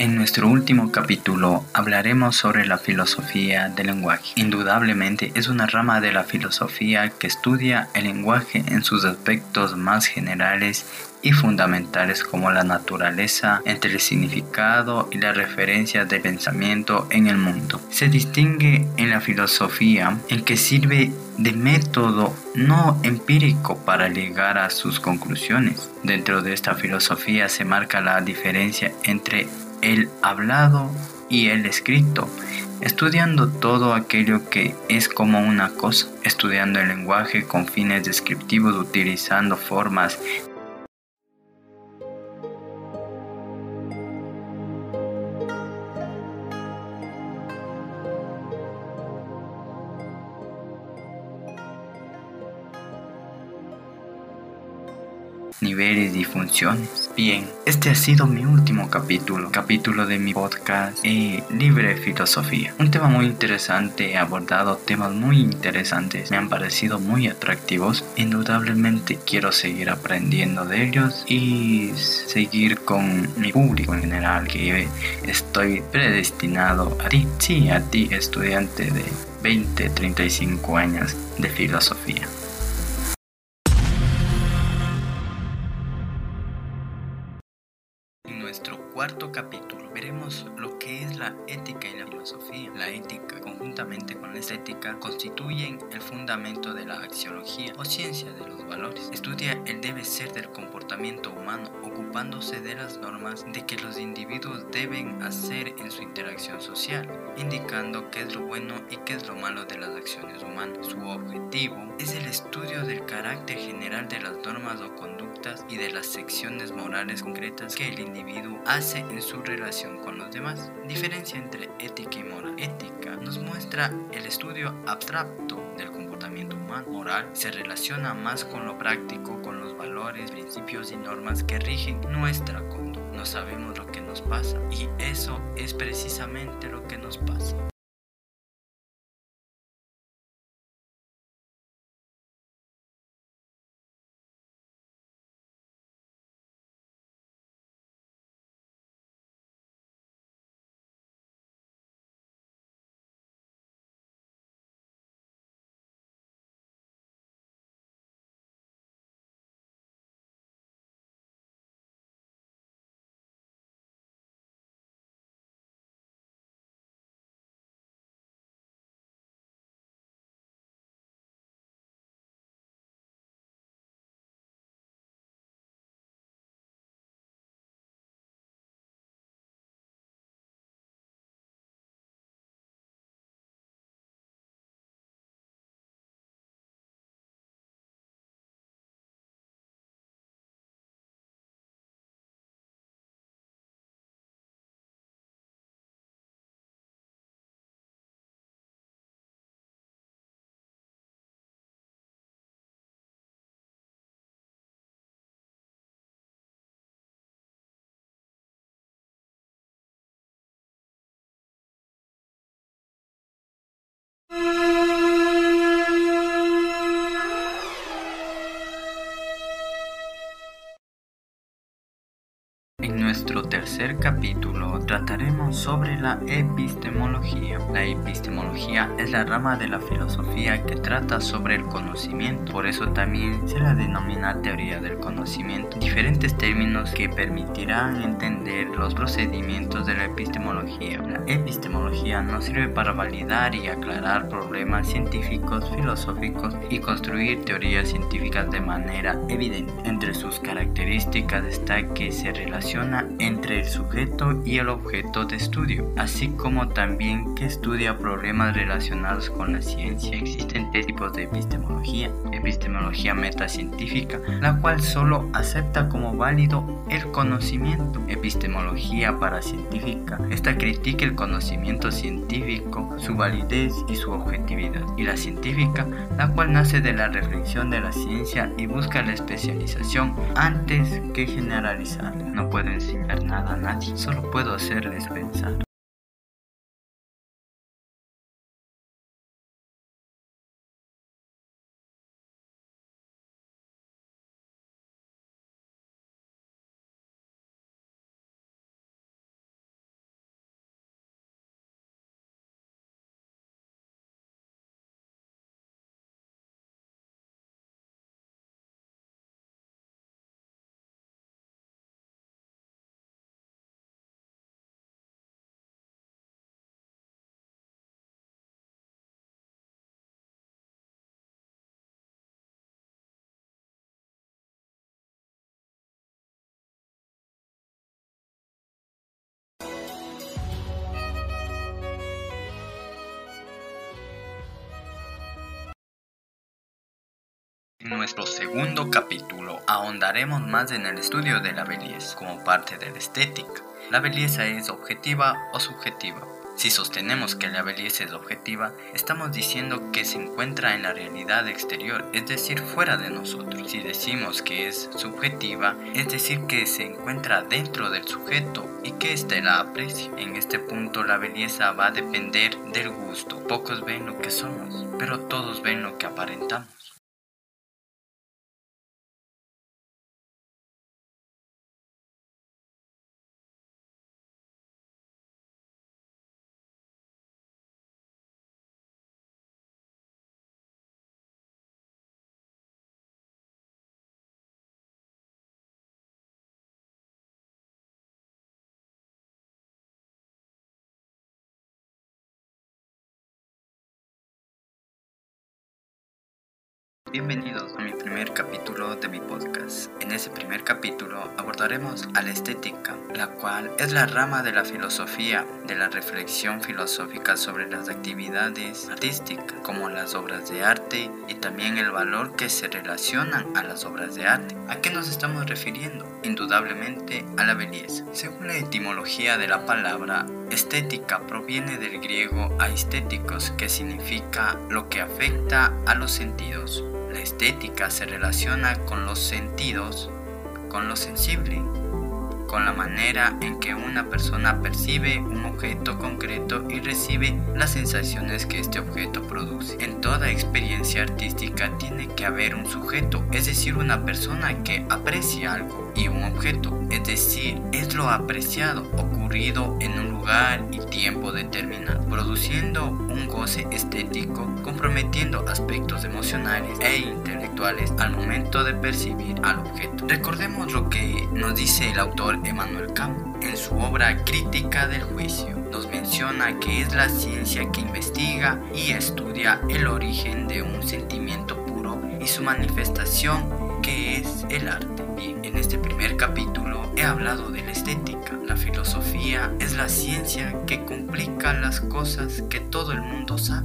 En nuestro último capítulo hablaremos sobre la filosofía del lenguaje. Indudablemente es una rama de la filosofía que estudia el lenguaje en sus aspectos más generales y fundamentales como la naturaleza entre el significado y la referencia de pensamiento en el mundo. Se distingue en la filosofía en que sirve de método no empírico para llegar a sus conclusiones. Dentro de esta filosofía se marca la diferencia entre el hablado y el escrito, estudiando todo aquello que es como una cosa, estudiando el lenguaje con fines descriptivos utilizando formas niveles y funciones. Bien, este ha sido mi último capítulo, capítulo de mi podcast eh, Libre Filosofía. Un tema muy interesante, he abordado temas muy interesantes, me han parecido muy atractivos. Indudablemente quiero seguir aprendiendo de ellos y seguir con mi público en general, que estoy predestinado a ti, sí, a ti, estudiante de 20, 35 años de filosofía. Cuarto capítulo veremos lo que es la ética y la filosofía. La ética, conjuntamente con la estética, constituyen el fundamento de la axiología o ciencia de los valores. Estudia el debe ser del comportamiento humano, ocupándose de las normas de que los individuos deben hacer en su interacción social, indicando qué es lo bueno y qué es lo malo de las acciones humanas. Su objetivo es el estudio del carácter general de las normas o conductas y de las secciones morales concretas que el individuo hace en su relación con los demás. Diferencia entre ética y moral. Ética nos muestra el estudio abstracto del comportamiento humano. Moral se relaciona más con lo práctico, con los valores, principios y normas que rigen nuestra conducta. No sabemos lo que nos pasa y eso es precisamente lo que nos pasa. Tercer capítulo trataremos sobre la epistemología. La epistemología es la rama de la filosofía que trata sobre el conocimiento, por eso también se la denomina teoría del conocimiento. Diferentes términos que permitirán entender los procedimientos de la epistemología. La epistemología nos sirve para validar y aclarar problemas científicos, filosóficos y construir teorías científicas de manera evidente. Entre sus características está que se relaciona entre el sujeto y el objeto de estudio, así como también que estudia problemas relacionados con la ciencia. Existen tres tipos de epistemología. Epistemología metacientífica, la cual solo acepta como válido el conocimiento. Epistemología paracientífica, esta critica el conocimiento científico, su validez y su objetividad. Y la científica, la cual nace de la reflexión de la ciencia y busca la especialización antes que generalizar. No pueden enseñar nada solo puedo hacerles pensar. En nuestro segundo capítulo ahondaremos más en el estudio de la belleza como parte de la estética. La belleza es objetiva o subjetiva. Si sostenemos que la belleza es objetiva, estamos diciendo que se encuentra en la realidad exterior, es decir, fuera de nosotros. Si decimos que es subjetiva, es decir, que se encuentra dentro del sujeto y que éste la aprecia. En este punto la belleza va a depender del gusto. Pocos ven lo que somos, pero todos ven lo que aparentamos. Bienvenidos a mi primer capítulo de mi podcast. En ese primer capítulo abordaremos a la estética, la cual es la rama de la filosofía, de la reflexión filosófica sobre las actividades artísticas, como las obras de arte y también el valor que se relacionan a las obras de arte. ¿A qué nos estamos refiriendo? Indudablemente a la belleza. Según la etimología de la palabra, estética proviene del griego aestéticos, que significa lo que afecta a los sentidos. La estética se relaciona con los sentidos, con lo sensible, con la manera en que una persona percibe un objeto concreto y recibe las sensaciones que este objeto produce. En toda experiencia artística tiene que haber un sujeto, es decir, una persona que aprecia algo y un objeto, es decir, es lo apreciado ocurrido en un lugar y tiempo determinado, produciendo un goce estético, comprometiendo aspectos emocionales e intelectuales al momento de percibir al objeto. Recordemos lo que nos dice el autor Emmanuel Kant en su obra Crítica del Juicio. Nos menciona que es la ciencia que investiga y estudia el origen de un sentimiento puro y su manifestación que es el arte. Bien, en este primer capítulo he hablado de la estética. La filosofía es la ciencia que complica las cosas que todo el mundo sabe.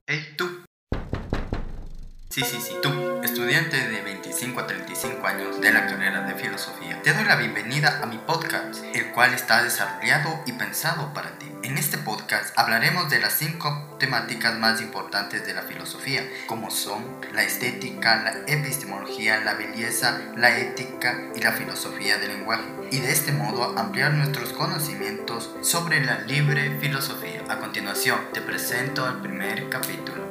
Sí, sí, sí, tú, estudiante de 25 a 35 años de la carrera de filosofía, te doy la bienvenida a mi podcast, el cual está desarrollado y pensado para ti. En este podcast hablaremos de las cinco temáticas más importantes de la filosofía, como son la estética, la epistemología, la belleza, la ética y la filosofía del lenguaje, y de este modo ampliar nuestros conocimientos sobre la libre filosofía. A continuación, te presento el primer capítulo.